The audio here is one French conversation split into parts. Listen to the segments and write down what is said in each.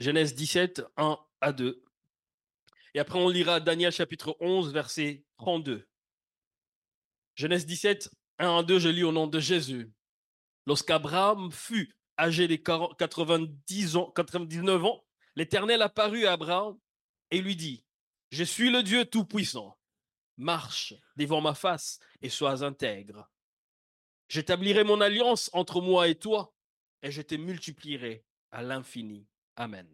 Genèse 17, 1 à 2. Et après, on lira Daniel chapitre 11, verset 32. Genèse 17, 1 à 2, je lis au nom de Jésus. Lorsqu'Abraham fut âgé de 90 ans, 99 ans, l'Éternel apparut à Abraham et lui dit, Je suis le Dieu Tout-Puissant. Marche devant ma face et sois intègre. J'établirai mon alliance entre moi et toi et je te multiplierai à l'infini. Amen.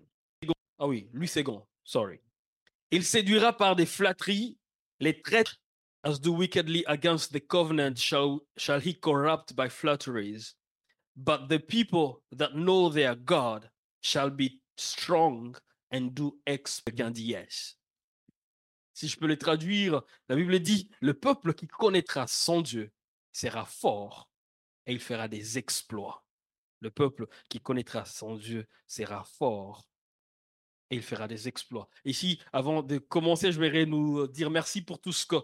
Ah oui, lui c'est grand. Sorry. Il séduira par des flatteries les traîtres as do wickedly against the covenant shall, shall he corrupt by flatteries. But the people that know their God shall be strong and do expedients. Si je peux le traduire, la Bible dit, le peuple qui connaîtra son Dieu sera fort et il fera des exploits. Le peuple qui connaîtra son Dieu sera fort et il fera des exploits. Ici, avant de commencer, je voudrais nous dire merci pour tout ce que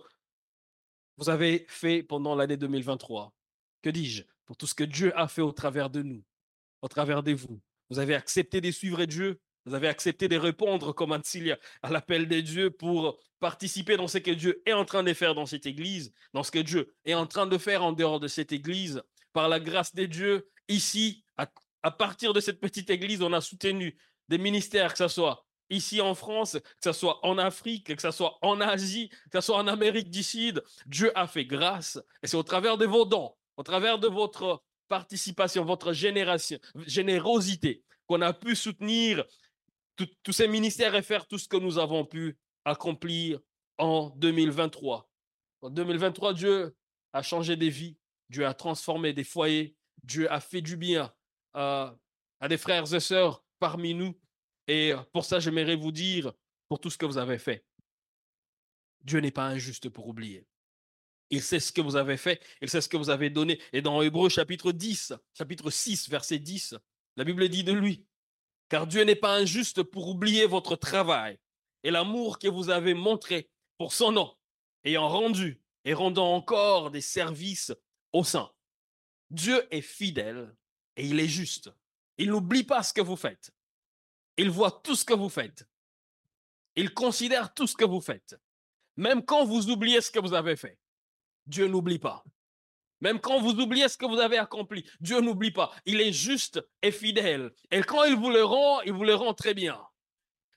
vous avez fait pendant l'année 2023. Que dis-je? Pour tout ce que Dieu a fait au travers de nous, au travers de vous. Vous avez accepté de suivre Dieu. Vous avez accepté de répondre comme Ancilia à l'appel de Dieu pour participer dans ce que Dieu est en train de faire dans cette église, dans ce que Dieu est en train de faire en dehors de cette église. Par la grâce de Dieu, ici, à, partir de cette petite église, on a soutenu des ministères, que ce soit ici en France, que ce soit en Afrique, que ce soit en Asie, que ce soit en Amérique du Sud. Dieu a fait grâce. Et c'est au travers de vos dons, au travers de votre participation, votre générosité, qu'on a pu soutenir tous ces ministères et faire tout ce que nous avons pu accomplir en 2023. En 2023, Dieu a changé des vies, Dieu a transformé des foyers, Dieu a fait du bien à, des frères et sœurs parmi nous. Et pour ça, j'aimerais vous dire, pour tout ce que vous avez fait, Dieu n'est pas injuste pour oublier. Il sait ce que vous avez fait, il sait ce que vous avez donné. Et dans Hébreu chapitre 10, chapitre 6, verset 10, la Bible dit de lui, car Dieu n'est pas injuste pour oublier votre travail et l'amour que vous avez montré pour son nom, ayant rendu et rendant encore des services au sein. Dieu est fidèle et il est juste. Il n'oublie pas ce que vous faites. Il voit tout ce que vous faites. Il considère tout ce que vous faites. Même quand vous oubliez ce que vous avez fait, Dieu n'oublie pas. Même quand vous oubliez ce que vous avez accompli, Dieu n'oublie pas. Il est juste et fidèle. Et quand il vous le rend, il vous le rend très bien.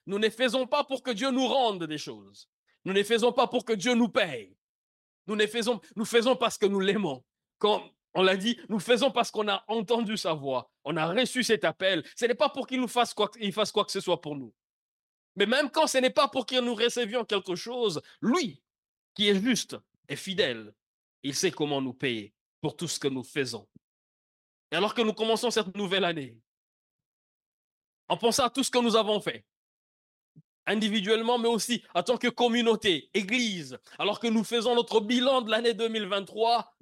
Nous ne faisons pas pour que Dieu nous rende des choses. Nous ne faisons pas pour que Dieu nous paye. Nous ne faisons, nous faisons parce que nous l'aimons. Comme on l'a dit, nous faisons parce qu'on a entendu sa voix. On a reçu cet appel. Ce n'est pas pour qu'il nous fasse quoi, fasse quoi que ce soit pour nous. Mais même quand ce n'est pas pour que nous recevions quelque chose, lui, qui est juste et fidèle, il sait comment nous payer pour tout ce que nous faisons. Et alors que nous commençons cette nouvelle année, en pensant à tout ce que nous avons fait, individuellement, mais aussi en tant que communauté, église, alors que nous faisons notre bilan de l'année 2023,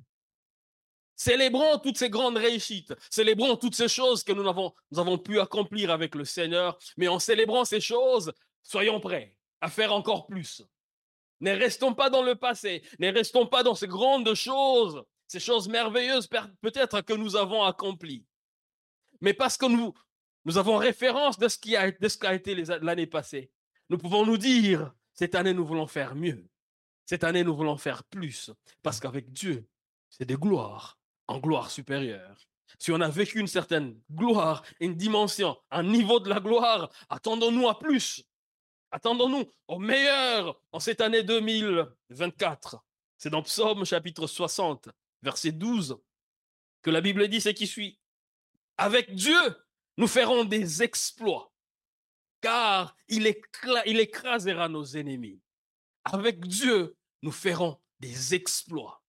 célébrons toutes ces grandes réussites, célébrons toutes ces choses que nous avons, pu accomplir avec le Seigneur, mais en célébrant ces choses, soyons prêts à faire encore plus. Ne restons pas dans le passé, ne restons pas dans ces grandes choses, ces choses merveilleuses peut-être que nous avons accomplies. Mais parce que nous, avons référence de ce qui a, de ce été l'année passée, nous pouvons nous dire, cette année, nous voulons faire mieux. Cette année, nous voulons faire plus. Parce qu'avec Dieu, c'est des gloires en gloire supérieure. Si on a vécu une certaine gloire, une dimension, un niveau de la gloire, attendons-nous à plus. Attendons-nous au meilleur en cette année 2024. C'est dans Psaume chapitre 60, verset 12, que la Bible dit ce qui suit. Avec Dieu, nous ferons des exploits, car il, il écrasera nos ennemis. Avec Dieu, nous ferons des exploits.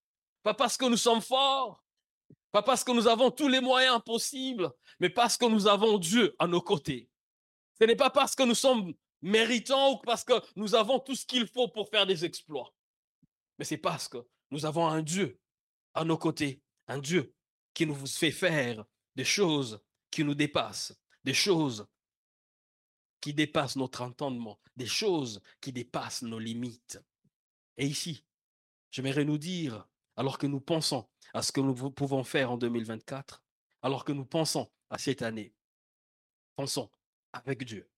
Pas parce que nous sommes forts, pas parce que nous avons tous les moyens possibles, mais parce que nous avons Dieu à nos côtés. Ce n'est pas parce que nous sommes méritants ou parce que nous avons tout ce qu'il faut pour faire des exploits, mais c'est parce que nous avons un Dieu à nos côtés, un Dieu qui nous fait faire des choses qui nous dépassent, des choses qui dépassent notre entendement, des choses qui dépassent nos limites. Et ici, j'aimerais nous dire, alors que nous pensons à ce que nous pouvons faire en 2024, alors que nous pensons à cette année, pensons avec Dieu,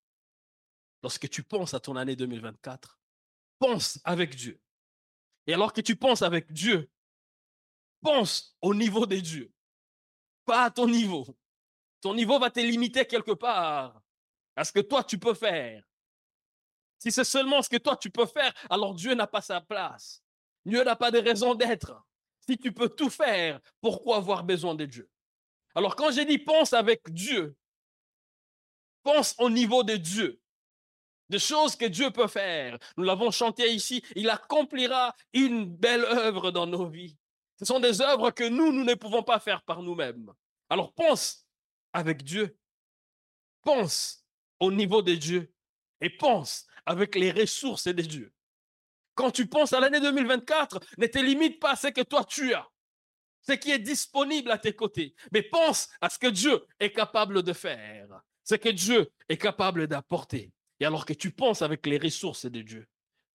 lorsque tu penses à ton année 2024, pense avec Dieu. Et alors que tu penses avec Dieu, pense au niveau de Dieu, pas à ton niveau. Ton niveau va te limiter quelque part à ce que toi tu peux faire. Si c'est seulement ce que toi tu peux faire, alors Dieu n'a pas sa place. Dieu n'a pas de raison d'être. Si tu peux tout faire, pourquoi avoir besoin de Dieu Alors quand j'ai dit pense avec Dieu, pense au niveau de Dieu, de choses que Dieu peut faire. Nous l'avons chanté ici, il accomplira une belle œuvre dans nos vies. Ce sont des œuvres que nous, nous ne pouvons pas faire par nous-mêmes. Alors pense avec Dieu. Pense au niveau de Dieu et pense avec les ressources de Dieu. Quand tu penses à l'année 2024, ne te limite pas à ce que toi tu as, ce qui est disponible à tes côtés, mais pense à ce que Dieu est capable de faire, ce que Dieu est capable d'apporter. Et alors que tu penses avec les ressources de Dieu,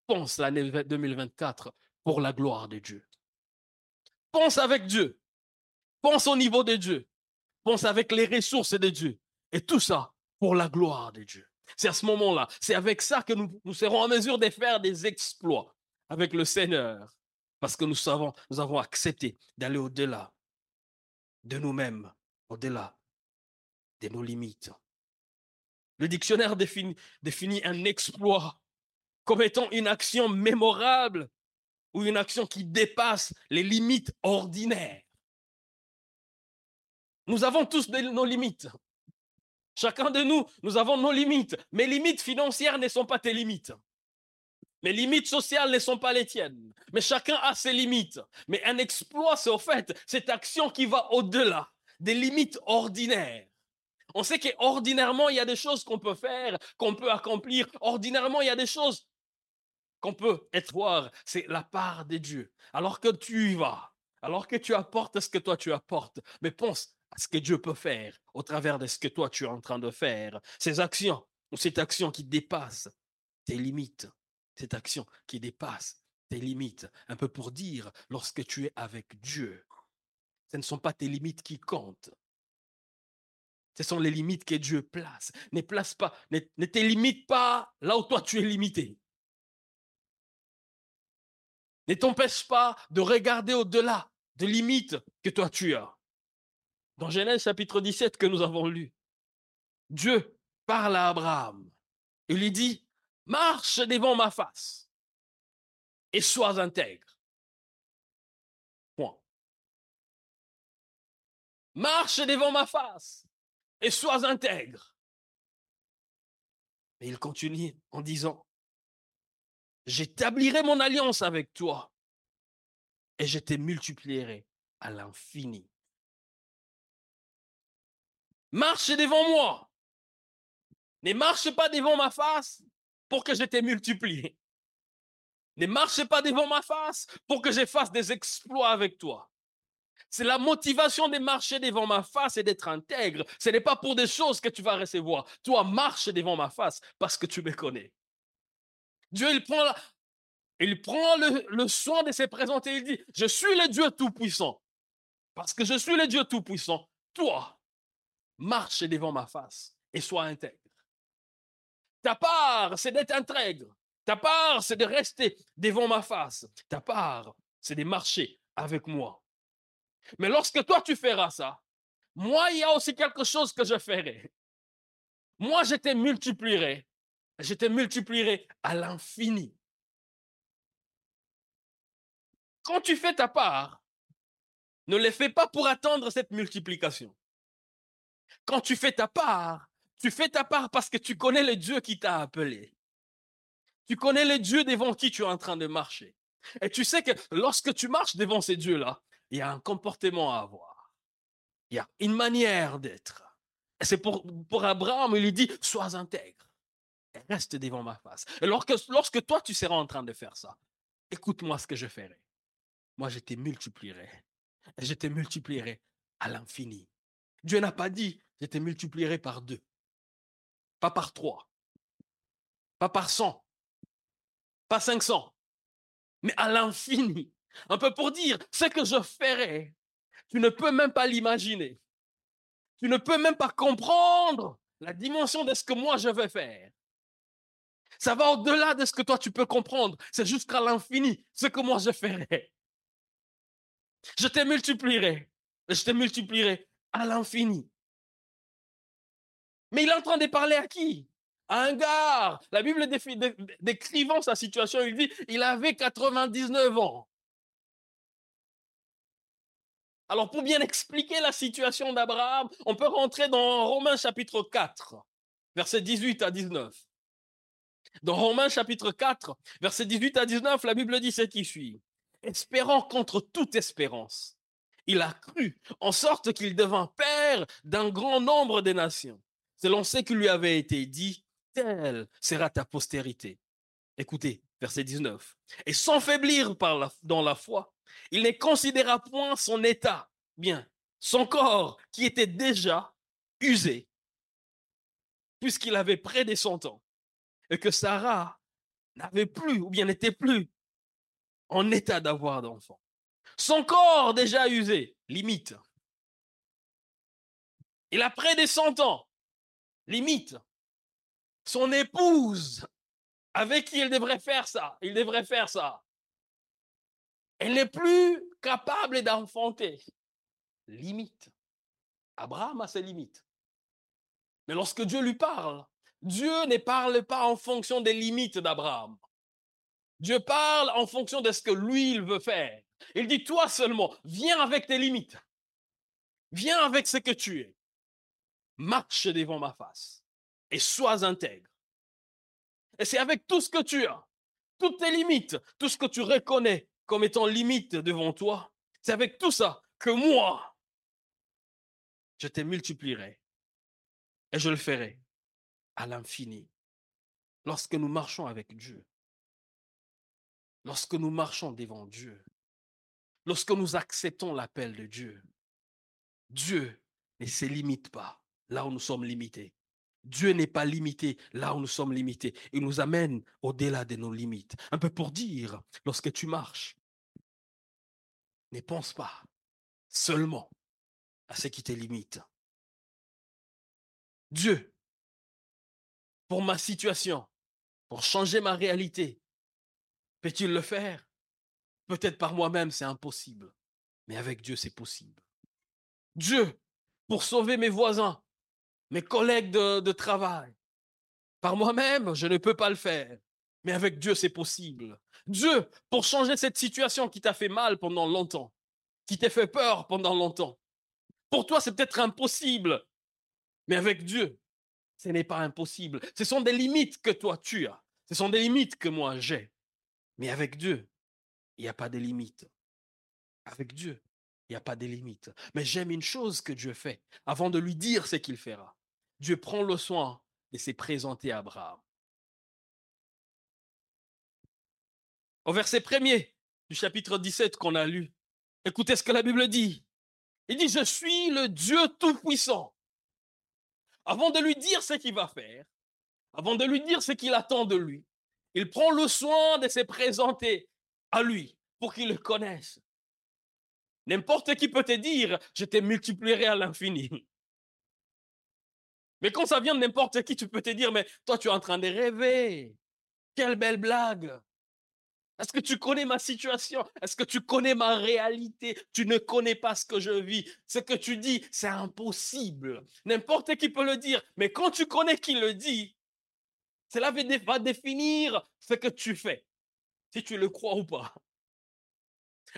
pense l'année 2024 pour la gloire de Dieu. Pense avec Dieu. Pense au niveau de Dieu. Pense avec les ressources de Dieu. Et tout ça pour la gloire de Dieu. C'est à ce moment-là, c'est avec ça que nous, serons en mesure de faire des exploits avec le Seigneur. Parce que nous savons, nous avons accepté d'aller au-delà de nous-mêmes, au-delà de nos limites. Le dictionnaire définit un exploit comme étant une action mémorable ou une action qui dépasse les limites ordinaires. Nous avons tous nos limites. Chacun de nous, nous avons nos limites. Mes limites financières ne sont pas tes limites. Mes limites sociales ne sont pas les tiennes. Mais chacun a ses limites. Mais un exploit, c'est au fait cette action qui va au-delà des limites ordinaires. On sait qu'ordinairement, il y a des choses qu'on peut faire, qu'on peut accomplir. Ordinairement, il y a des choses qu'on peut être voir. C'est la part de Dieu. Alors que tu y vas, alors que tu apportes ce que toi tu apportes, mais pense ce que Dieu peut faire au travers de ce que toi tu es en train de faire. Ces actions, ou cette action qui dépasse tes limites, cette action qui dépasse tes limites. Un peu pour dire, lorsque tu es avec Dieu, ce ne sont pas tes limites qui comptent. Ce sont les limites que Dieu place. Ne place pas, ne te limite pas là où toi tu es limité. Ne t'empêche pas de regarder au-delà des limites que toi tu as. Dans Genèse chapitre 17 que nous avons lu, Dieu parle à Abraham. Il lui dit, marche devant ma face et sois intègre. Point. Marche devant ma face et sois intègre. Et il continue en disant, j'établirai mon alliance avec toi et je te multiplierai à l'infini. Marche devant moi. Ne marche pas devant ma face pour que je te multiplie. Ne marche pas devant ma face pour que je fasse des exploits avec toi. C'est la motivation de marcher devant ma face et d'être intègre. Ce n'est pas pour des choses que tu vas recevoir. Toi, marche devant ma face parce que tu me connais. Dieu, il prend, prend le, le soin de se présenter. Il dit, je suis le Dieu Tout-Puissant. Parce que je suis le Dieu Tout-Puissant. Toi, marche devant ma face et sois intègre. Ta part, c'est d'être intègre. Ta part, c'est de rester devant ma face. Ta part, c'est de marcher avec moi. Mais lorsque toi, tu feras ça, moi, il y a aussi quelque chose que je ferai. Moi, je te multiplierai je te multiplierai à l'infini. Quand tu fais ta part, ne le fais pas pour attendre cette multiplication. Quand tu fais ta part, tu fais ta part parce que tu connais le Dieu qui t'a appelé. Tu connais le Dieu devant qui tu es en train de marcher. Et tu sais que lorsque tu marches devant ces dieux-là, il y a un comportement à avoir. Il y a une manière d'être. Et c'est pour, pour Abraham, il lui dit, sois intègre reste devant ma face. Et lorsque, lorsque toi, tu seras en train de faire ça, écoute-moi ce que je ferai. Moi, je te multiplierai. Je te multiplierai à l'infini. Dieu n'a pas dit, je te multiplierai par deux. Pas par trois. Pas par cent. Pas cinq cents. Mais à l'infini. Un peu pour dire, ce que je ferai, tu ne peux même pas l'imaginer. Tu ne peux même pas comprendre la dimension de ce que moi je vais faire. Ça va au-delà de ce que toi tu peux comprendre. C'est jusqu'à l'infini ce que moi je ferai. Je te multiplierai. Je te multiplierai à l'infini. Mais il est en train de parler à qui? À un gars. La Bible décrivant sa situation, il dit, il avait 99 ans. Alors pour bien expliquer la situation d'Abraham, on peut rentrer dans Romains chapitre 4, versets 18 à 19. Dans Romains chapitre 4, versets 18 à 19, la Bible dit ce qui suit. Espérant contre toute espérance, il a cru, en sorte qu'il devint père d'un grand nombre de nations selon ce qui lui avait été dit, telle sera ta postérité. Écoutez, verset 19. Et sans faiblir dans la foi, il ne considéra point son état, bien, son corps qui était déjà usé, puisqu'il avait près des cent ans, et que Sarah n'avait plus, ou bien n'était plus en état d'avoir d'enfant. Son corps déjà usé, limite. Il a près des cent ans limite. Son épouse, avec qui il devrait faire ça, il devrait faire ça. Elle n'est plus capable d'enfanter. Limite. Abraham a ses limites. Mais lorsque Dieu lui parle, Dieu ne parle pas en fonction des limites d'Abraham. Dieu parle en fonction de ce que lui, il veut faire. Il dit, toi seulement, viens avec tes limites. Viens avec ce que tu es marche devant ma face et sois intègre. Et c'est avec tout ce que tu as, toutes tes limites, tout ce que tu reconnais comme étant limite devant toi, c'est avec tout ça que moi, je te multiplierai et je le ferai à l'infini. Lorsque nous marchons avec Dieu, lorsque nous marchons devant Dieu, lorsque nous acceptons l'appel de Dieu, Dieu ne se limite pas là où nous sommes limités. Dieu n'est pas limité là où nous sommes limités. Il nous amène au-delà de nos limites. Un peu pour dire, lorsque tu marches, ne pense pas seulement à ce qui te limite. Dieu, pour ma situation, pour changer ma réalité, peut-il le faire? Peut-être par moi-même, c'est impossible. Mais avec Dieu, c'est possible. Dieu, pour sauver mes voisins, mes collègues de, travail. Par moi-même, je ne peux pas le faire. Mais avec Dieu, c'est possible. Dieu, pour changer cette situation qui t'a fait mal pendant longtemps, qui t'a fait peur pendant longtemps. Pour toi, c'est peut-être impossible. Mais avec Dieu, ce n'est pas impossible. Ce sont des limites que toi, tu as. Ce sont des limites que moi, j'ai. Mais avec Dieu, il n'y a pas de limites. Avec Dieu, il n'y a pas de limites. Mais j'aime une chose que Dieu fait avant de lui dire ce qu'il fera. Dieu prend le soin de se présenter à Abraham. Au verset premier du chapitre 17 qu'on a lu, écoutez ce que la Bible dit. Il dit, je suis le Dieu Tout-Puissant. Avant de lui dire ce qu'il va faire, avant de lui dire ce qu'il attend de lui, il prend le soin de se présenter à lui pour qu'il le connaisse. N'importe qui peut te dire, je te multiplierai à l'infini. Mais quand ça vient de n'importe qui, tu peux te dire, mais toi, tu es en train de rêver. Quelle belle blague. Est-ce que tu connais ma situation? Est-ce que tu connais ma réalité? Tu ne connais pas ce que je vis. Ce que tu dis, c'est impossible. N'importe qui peut le dire. Mais quand tu connais qui le dit, cela va définir ce que tu fais. Si tu le crois ou pas.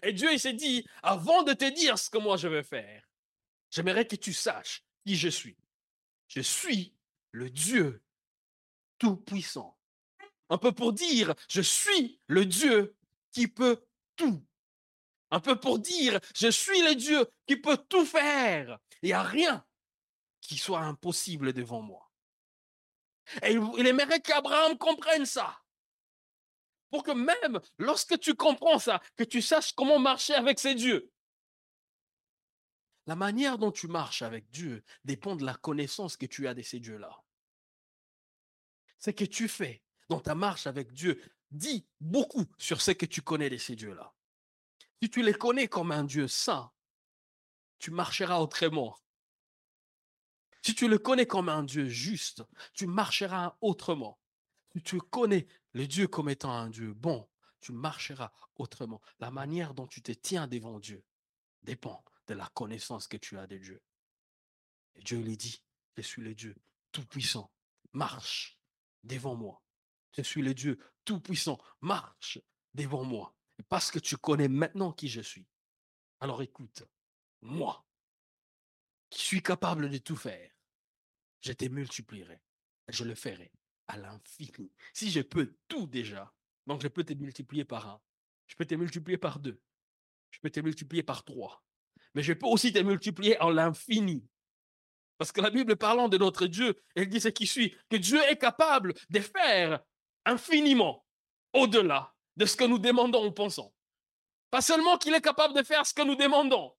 Et Dieu, il s'est dit, avant de te dire ce que moi je vais faire, j'aimerais que tu saches qui je suis. Je suis le Dieu tout-puissant. Un peu pour dire, je suis le Dieu qui peut tout. Un peu pour dire, je suis le Dieu qui peut tout faire. Il n'y a rien qui soit impossible devant moi. Et il aimerait qu'Abraham comprenne ça. Pour que même lorsque tu comprends ça, que tu saches comment marcher avec ces dieux. La manière dont tu marches avec Dieu dépend de la connaissance que tu as de ces dieux-là. Ce que tu fais dans ta marche avec Dieu dit beaucoup sur ce que tu connais de ces dieux-là. Si tu les connais comme un Dieu saint, tu marcheras autrement. Si tu le connais comme un Dieu juste, tu marcheras autrement. si tu connais le Dieu comme étant un Dieu bon, tu marcheras autrement. La manière dont tu te tiens devant Dieu dépend de la connaissance que tu as de Dieu. Et Dieu lui dit, je suis le Dieu tout-puissant, marche devant moi. Je suis le Dieu tout-puissant, marche devant moi. Parce que tu connais maintenant qui je suis. Alors écoute, moi, qui suis capable de tout faire, je te multiplierai. Je le ferai à l'infini. Si je peux tout déjà, donc je peux te multiplier par un, je peux te multiplier par deux, je peux te multiplier par trois, mais je peux aussi te multiplier en l'infini. Parce que la Bible parlant de notre Dieu, elle dit ce qui suit, que Dieu est capable de faire infiniment au-delà de ce que nous demandons ou pensons. Pas seulement qu'il est capable de faire ce que nous demandons.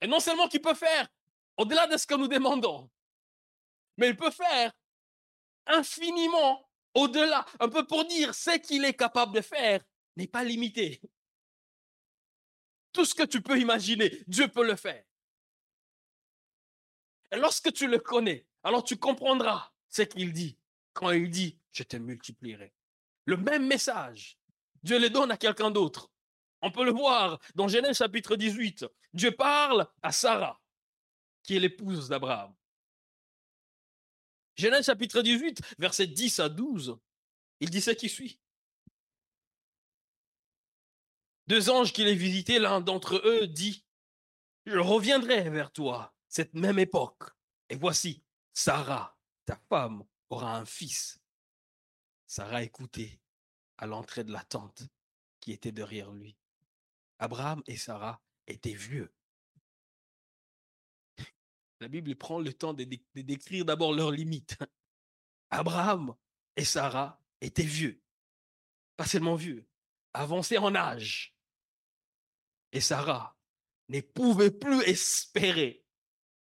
Et non seulement qu'il peut faire au-delà de ce que nous demandons, mais il peut faire infiniment au-delà, un peu pour dire ce qu'il est capable de faire n'est pas limité. Tout ce que tu peux imaginer, Dieu peut le faire. Et lorsque tu le connais, alors tu comprendras ce qu'il dit quand il dit, je te multiplierai. Le même message, Dieu le donne à quelqu'un d'autre. On peut le voir dans Genèse chapitre 18. Dieu parle à Sarah, qui est l'épouse d'Abraham. Genèse chapitre 18, versets 10 à 12, il dit ce qui suit. Deux anges qui les visitaient, l'un d'entre eux dit, je reviendrai vers toi cette même époque. Et voici, Sarah, ta femme, aura un fils. Sarah écoutait à l'entrée de la tente qui était derrière lui. Abraham et Sarah étaient vieux. La Bible prend le temps de, décrire d'abord leurs limites. Abraham et Sarah étaient vieux, pas seulement vieux, avancés en âge. Et Sarah ne pouvait plus espérer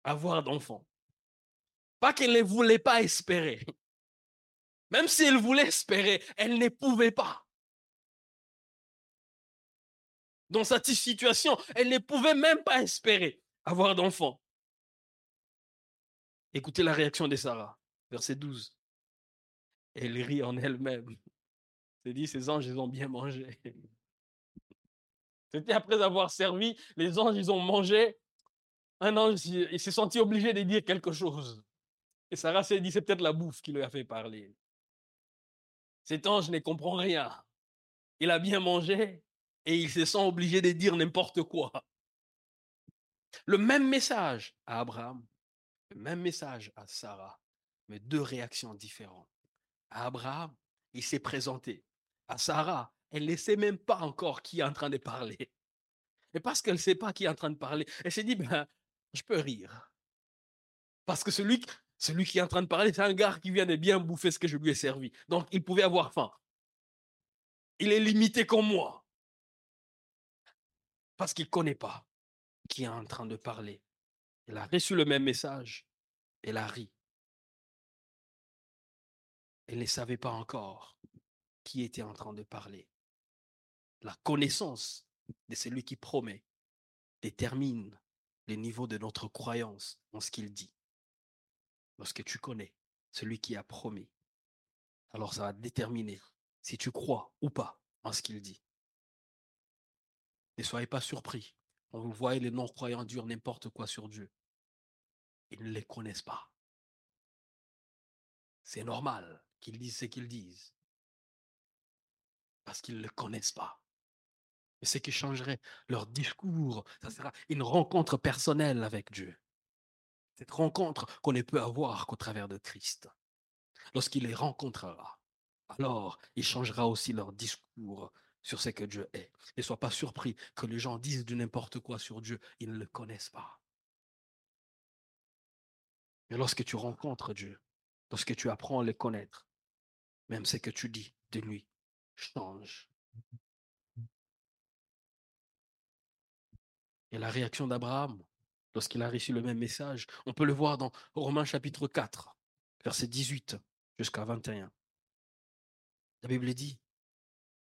avoir d'enfants. Pas qu'elle ne voulait pas espérer. Même si elle voulait espérer, elle ne pouvait pas. Dans cette situation, elle ne pouvait même pas espérer avoir d'enfants. Écoutez la réaction de Sarah, verset 12. Elle rit en elle-même. C'est dit, ces anges, ils ont bien mangé. C'était après avoir servi, les anges, ils ont mangé. Un ange, il s'est senti obligé de dire quelque chose. Et Sarah s'est dit, c'est peut-être la bouffe qui lui a fait parler. Cet ange ne comprend rien. Il a bien mangé et il se sent obligé de dire n'importe quoi. Le même message à Abraham, le même message à Sarah, mais deux réactions différentes. À Abraham, il s'est présenté. À Sarah, elle ne sait même pas encore qui est en train de parler. Et parce qu'elle ne sait pas qui est en train de parler, elle s'est dit, ben, je peux rire. Parce que celui, celui qui est en train de parler, c'est un gars qui vient de bien bouffer ce que je lui ai servi. Donc, il pouvait avoir faim. Il est limité comme moi. Parce qu'il ne connaît pas qui est en train de parler. Elle a reçu le même message. Elle a ri. Elle ne savait pas encore qui était en train de parler. La connaissance de celui qui promet détermine le niveau de notre croyance en ce qu'il dit. Lorsque tu connais celui qui a promis, alors ça va déterminer si tu crois ou pas en ce qu'il dit. Ne soyez pas surpris quand vous voyez les non-croyants dire n'importe quoi sur Dieu. Ils ne les connaissent pas. C'est normal qu'ils disent ce qu'ils disent. Parce qu'ils ne le connaissent pas. Et ce qui changerait leur discours, ça sera une rencontre personnelle avec Dieu. Cette rencontre qu'on ne peut avoir qu'au travers de Christ. Lorsqu'il les rencontrera, alors il changera aussi leur discours sur ce que Dieu est. Ne sois pas surpris que les gens disent du n'importe quoi sur Dieu, ils ne le connaissent pas. Mais lorsque tu rencontres Dieu, lorsque tu apprends à le connaître, même ce que tu dis de lui change. Et la réaction d'Abraham, lorsqu'il a reçu le même message, on peut le voir dans Romains chapitre 4, verset 18 jusqu'à 21. La Bible dit,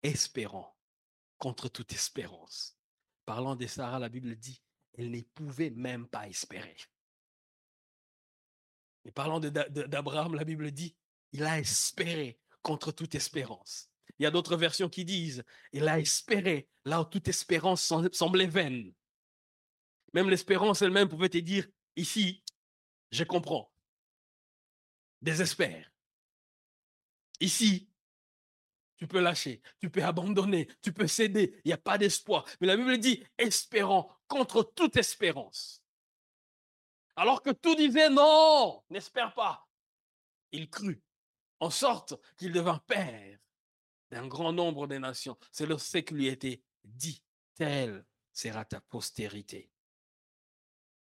espérant contre toute espérance. Parlant de Sarah, la Bible dit, elle ne pouvait même pas espérer Et parlant d'Abraham, la Bible dit, il a espéré contre toute espérance. Il y a d'autres versions qui disent, il a espéré là où toute espérance semblait vaine. Même l'espérance elle-même pouvait te dire, ici, je comprends. Désespère. Ici, tu peux lâcher, tu peux abandonner, tu peux céder, il n'y a pas d'espoir. Mais la Bible dit, espérant contre toute espérance. Alors que tout disait, non, n'espère pas. Il crut, en sorte qu'il devint père d'un grand nombre de nations. C'est le ce qui lui était dit, telle sera ta postérité.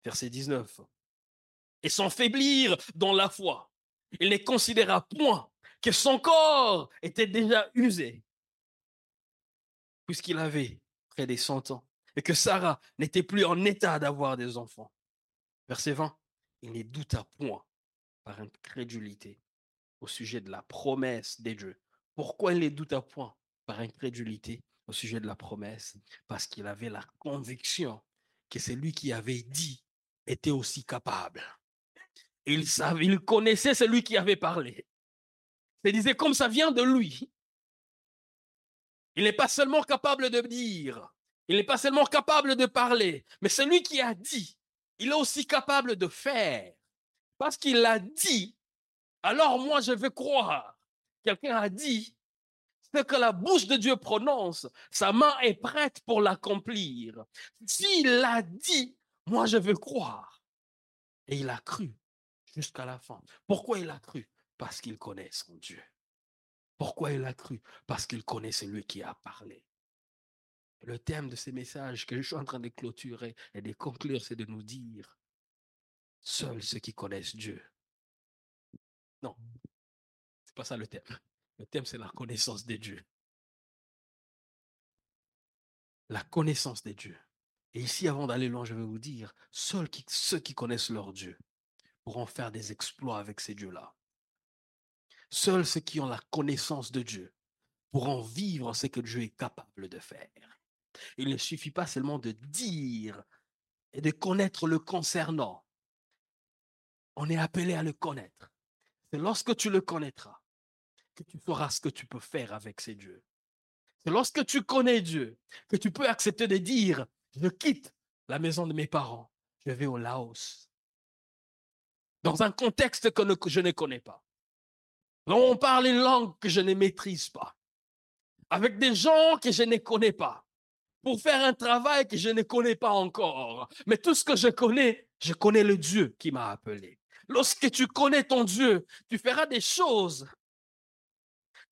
Verset 19. Et sans faiblir dans la foi, il ne considéra point que son corps était déjà usé, puisqu'il avait près des cent ans, et que Sarah n'était plus en état d'avoir des enfants. Verset 20, il ne douta point par incrédulité au sujet de la promesse des dieux. Pourquoi il ne douta point par incrédulité au sujet de la promesse? Parce qu'il avait la conviction que celui qui avait dit était aussi capable. Il savait, il connaissait celui qui avait parlé. Il disait comme ça vient de lui. Il n'est pas seulement capable de dire, il n'est pas seulement capable de parler, mais celui qui a dit, il est aussi capable de faire. Parce qu'il l'a dit, alors moi je veux croire. Quelqu'un a dit, ce que la bouche de Dieu prononce, sa main est prête pour l'accomplir. S'il l'a dit, moi je veux croire. Et il a cru jusqu'à la fin. Pourquoi il a cru? Parce qu'il connaît son Dieu. Pourquoi il a cru? Parce qu'il connaît celui qui a parlé. Le thème de ces messages que je suis en train de clôturer et de conclure, c'est de nous dire, seuls ceux qui connaissent Dieu. Non, c'est pas ça le thème. Le thème, c'est la connaissance des dieux. La connaissance des dieux. Et ici, avant d'aller loin, je vais vous dire, seuls ceux qui connaissent leur Dieu pourront faire des exploits avec ces dieux-là. Seuls ceux qui ont la connaissance de Dieu pourront vivre ce que Dieu est capable de faire. Il ne suffit pas seulement de dire et de connaître le concernant. On est appelé à le connaître. C'est lorsque tu le connaîtras que tu sauras ce que tu peux faire avec ces dieux. C'est lorsque tu connais Dieu que tu peux accepter de dire, je quitte la maison de mes parents, je vais au Laos. Dans un contexte que je ne connais pas. On parle une langue que je ne maîtrise pas. Avec des gens que je ne connais pas. Pour faire un travail que je ne connais pas encore. Mais tout ce que je connais, je connais le Dieu qui m'a appelé. Lorsque tu connais ton Dieu, tu feras des choses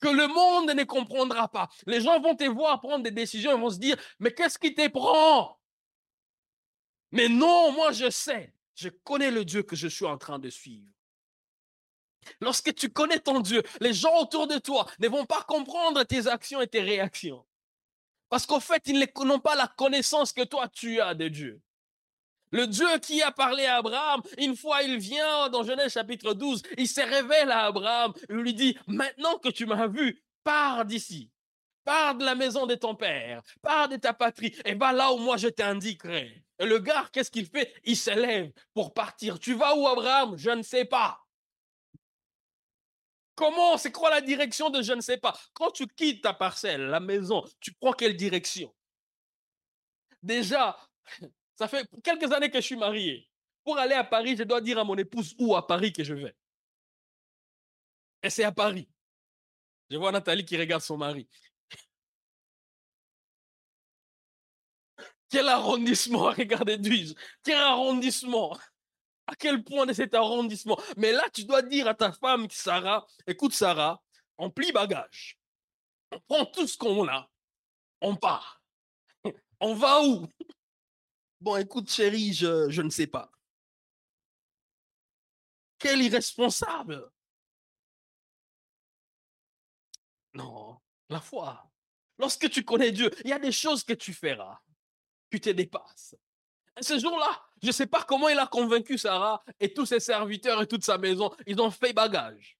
que le monde ne comprendra pas. Les gens vont te voir prendre des décisions et vont se dire, mais qu'est-ce qui te prend? Mais non, moi je sais, je connais le Dieu que je suis en train de suivre. Lorsque tu connais ton Dieu, les gens autour de toi ne vont pas comprendre tes actions et tes réactions. Parce qu'en fait, ils n'ont pas la connaissance que toi tu as de Dieu. Le Dieu qui a parlé à Abraham, une fois il vient dans Genèse chapitre 12, il se révèle à Abraham, il lui dit, maintenant que tu m'as vu, pars d'ici, pars de la maison de ton père, pars de ta patrie, et va là où moi je t'indiquerai. Et le gars, qu'est-ce qu'il fait? Il s'élève pour partir. Tu vas où, Abraham? Je ne sais pas. Comment? C'est quoi la direction de je ne sais pas? Quand tu quittes ta parcelle, la maison, tu prends quelle direction? Déjà, ça fait quelques années que je suis marié. Pour aller à Paris, je dois dire à mon épouse où à Paris que je vais. Et c'est à Paris. Je vois Nathalie qui regarde son mari. Quel arrondissement, regardez Duise. Quel arrondissement. À quel point de cet arrondissement. Mais là, tu dois dire à ta femme, Sarah, écoute Sarah, on plie bagage. On prend tout ce qu'on a. On part. On va où? Bon, écoute, chérie, je, ne sais pas. Quel irresponsable. Non, la foi. Lorsque tu connais Dieu, il y a des choses que tu feras. Tu te dépasses. Ce jour-là, je ne sais pas comment il a convaincu Sarah et tous ses serviteurs et toute sa maison. Ils ont fait bagage.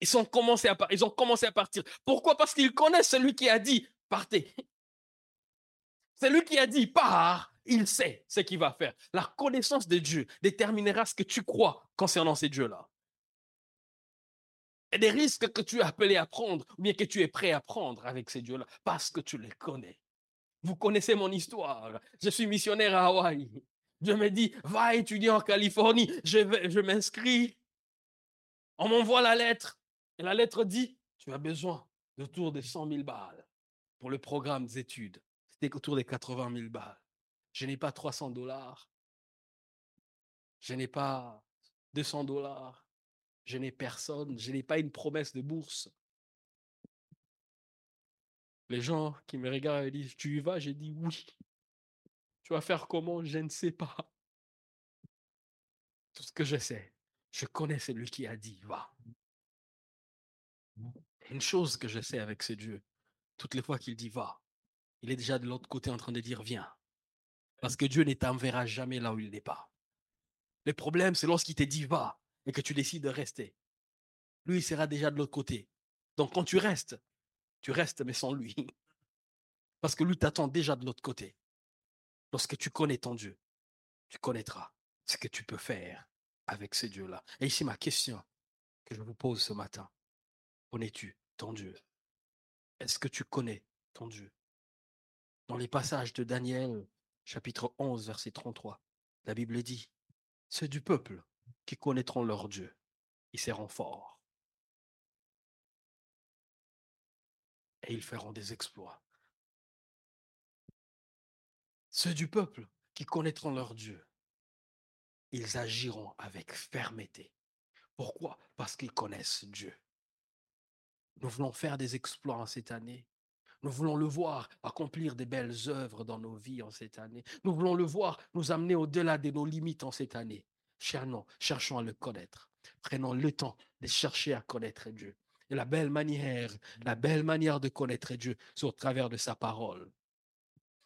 Ils ont commencé à, ils ont commencé à partir. Pourquoi? Parce qu'ils connaissent celui qui a dit, partez. C'est lui qui a dit, pars il sait ce qu'il va faire. La connaissance de Dieu déterminera ce que tu crois concernant ces dieux-là. et des risques que tu es appelé à prendre, ou bien que tu es prêt à prendre avec ces dieux-là, parce que tu les connais. Vous connaissez mon histoire. Je suis missionnaire à Hawaï. Je me dis, va étudier en Californie, je, m'inscris. On m'envoie la lettre. Et la lettre dit, tu as besoin autour de 100 000 balles pour le programme d'études. C'était autour des 80 000 balles. Je n'ai pas 300 dollars. Je n'ai pas 200 dollars. Je n'ai personne. Je n'ai pas une promesse de bourse. Les gens qui me regardent et disent, tu y vas? J'ai dit oui. Tu vas faire comment? Je ne sais pas. Tout ce que je sais, je connais celui qui a dit, va. Une chose que je sais avec ce Dieu, toutes les fois qu'il dit va, il est déjà de l'autre côté en train de dire viens. Parce que Dieu ne t'enverra jamais là où il n'est pas. Le problème, c'est lorsqu'il te dit va et que tu décides de rester. Lui, il sera déjà de l'autre côté. Donc quand tu restes, tu restes mais sans lui. Parce que lui t'attend déjà de l'autre côté. Lorsque tu connais ton Dieu, tu connaîtras ce que tu peux faire avec ce Dieu-là. Et ici, ma question que je vous pose ce matin. Connais-tu ton Dieu? Est-ce que tu connais ton Dieu? Dans les passages de Daniel, chapitre 11, verset 33, la Bible dit, ceux du peuple qui connaîtront leur Dieu, ils seront forts. Et ils feront des exploits. Ceux du peuple qui connaîtront leur Dieu, ils agiront avec fermeté. Pourquoi? Parce qu'ils connaissent Dieu. Nous voulons faire des exploits en cette année. Nous voulons le voir accomplir des belles œuvres dans nos vies en cette année. Nous voulons le voir nous amener au-delà de nos limites en cette année. Cherchons, cherchons à le connaître. Prenons le temps de chercher à connaître Dieu. Et la belle manière, la belle manière de connaître Dieu, c'est au travers de sa parole.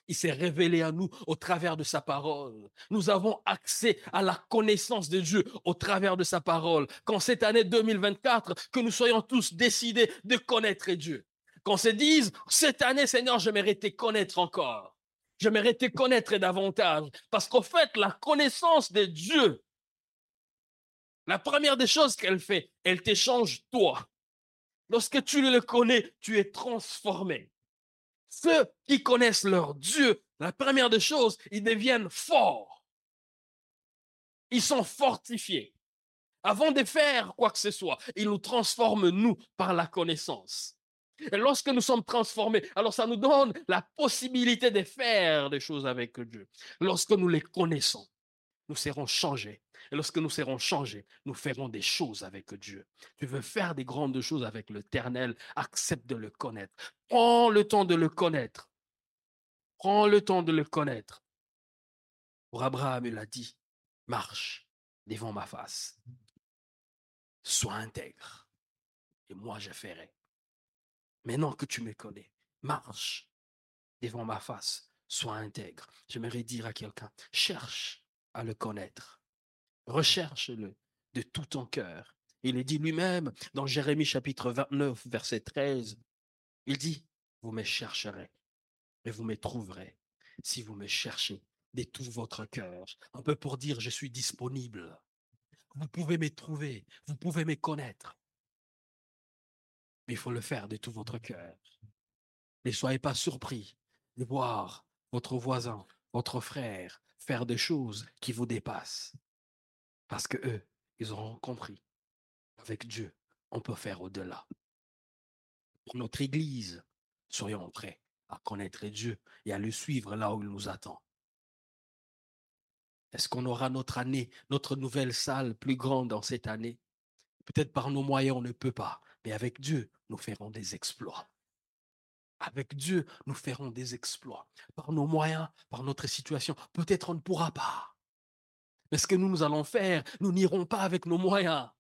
Il s'est révélé à nous au travers de sa parole. Nous avons accès à la connaissance de Dieu au travers de sa parole. Qu'en cette année 2024, que nous soyons tous décidés de connaître Dieu. Qu'on se dise, cette année, Seigneur, je mérite connaître encore. Je mérite connaître davantage. Parce qu'au fait, la connaissance de Dieu, la première des choses qu'elle fait, elle t'échange toi. Lorsque tu le connais, tu es transformé. Ceux qui connaissent leur Dieu, la première des choses, ils deviennent forts. Ils sont fortifiés. Avant de faire quoi que ce soit, ils nous transforment, nous, par la connaissance. Et lorsque nous sommes transformés, alors ça nous donne la possibilité de faire des choses avec Dieu. Lorsque nous les connaissons, nous serons changés. Et lorsque nous serons changés, nous ferons des choses avec Dieu. Tu veux faire des grandes choses avec l'Éternel, accepte de le connaître. Prends le temps de le connaître. Prends le temps de le connaître. Pour Abraham, il a dit, marche devant ma face. Sois intègre. Et moi, je ferai. Maintenant que tu me connais, marche devant ma face. Sois intègre. J'aimerais dire à quelqu'un, cherche à le connaître. Recherche-le de tout ton cœur. Il est dit lui-même dans Jérémie chapitre 29, verset 13. Il dit, vous me chercherez et vous me trouverez si vous me cherchez de tout votre cœur. Un peu pour dire, je suis disponible. Vous pouvez me trouver, vous pouvez me connaître. Mais il faut le faire de tout votre cœur. Ne soyez pas surpris de voir votre voisin, votre frère, faire des choses qui vous dépassent. Parce que eux, ils auront compris. Avec Dieu, on peut faire au-delà. Pour notre Église, soyons prêts à connaître Dieu et à le suivre là où il nous attend. Est-ce qu'on aura notre année, notre nouvelle salle plus grande dans cette année? Peut-être par nos moyens, on ne peut pas, mais avec Dieu, nous ferons des exploits. Avec Dieu, nous ferons des exploits. Par nos moyens, par notre situation, peut-être on ne pourra pas. Mais ce que nous, nous allons faire, nous n'irons pas avec nos moyens.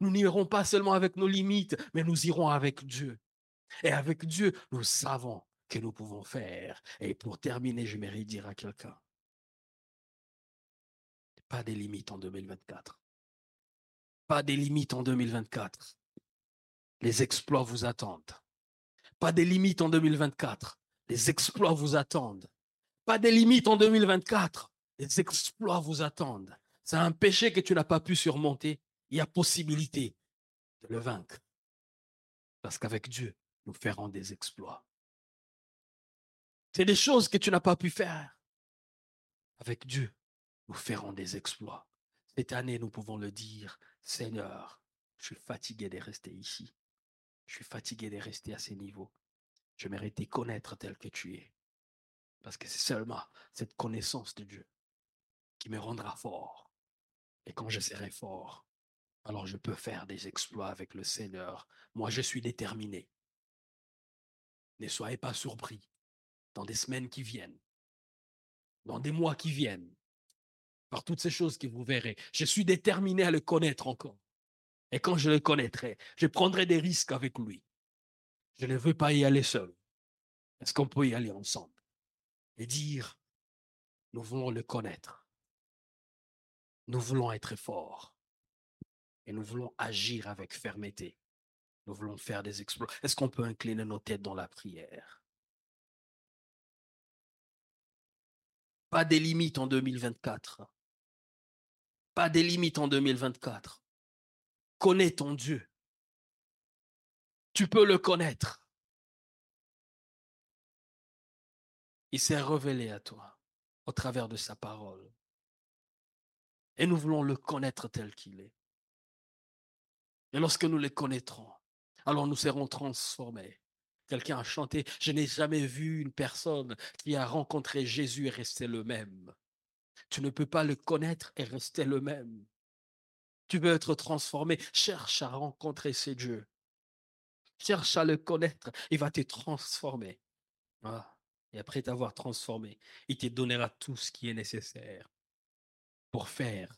Nous n'irons pas seulement avec nos limites, mais nous irons avec Dieu. Et avec Dieu, nous savons que nous pouvons faire. Et pour terminer, je mérite dire à quelqu'un, pas des limites en 2024. Pas des limites en 2024. Les exploits vous attendent. Pas des limites en 2024. Les exploits vous attendent. Pas des limites en 2024. Les exploits vous attendent. C'est un péché que tu n'as pas pu surmonter. Il y a possibilité de le vaincre Parce qu'avec Dieu, nous ferons des exploits. C'est des choses que tu n'as pas pu faire. Avec Dieu, nous ferons des exploits. Cette année, nous pouvons le dire, Seigneur, je suis fatigué de rester ici. Je suis fatigué de rester à ces niveaux. Je mérite te connaître tel que tu es. Parce que c'est seulement cette connaissance de Dieu qui me rendra fort. Et quand je serai fort, alors je peux faire des exploits avec le Seigneur. Moi, je suis déterminé. Ne soyez pas surpris dans des semaines qui viennent, dans des mois qui viennent, par toutes ces choses que vous verrez. Je suis déterminé à le connaître encore. Et quand je le connaîtrai, je prendrai des risques avec lui. Je ne veux pas y aller seul. Est-ce qu'on peut y aller ensemble et dire, nous voulons le connaître. Nous voulons être forts. Et nous voulons agir avec fermeté. Nous voulons faire des exploits. Est-ce qu'on peut incliner nos têtes dans la prière? Pas des limites en 2024. Pas des limites en 2024. Connais ton Dieu. Tu peux le connaître. Il s'est révélé à toi au travers de sa parole. Et nous voulons le connaître tel qu'il est. Et lorsque nous le connaîtrons, alors nous serons transformés. Quelqu'un a chanté, je n'ai jamais vu une personne qui a rencontré Jésus et resté le même. Tu ne peux pas le connaître et rester le même. Tu veux être transformé. Cherche à rencontrer ces dieux. Cherche à le connaître. Il va te transformer. Ah. Et après t'avoir transformé, il te donnera tout ce qui est nécessaire pour faire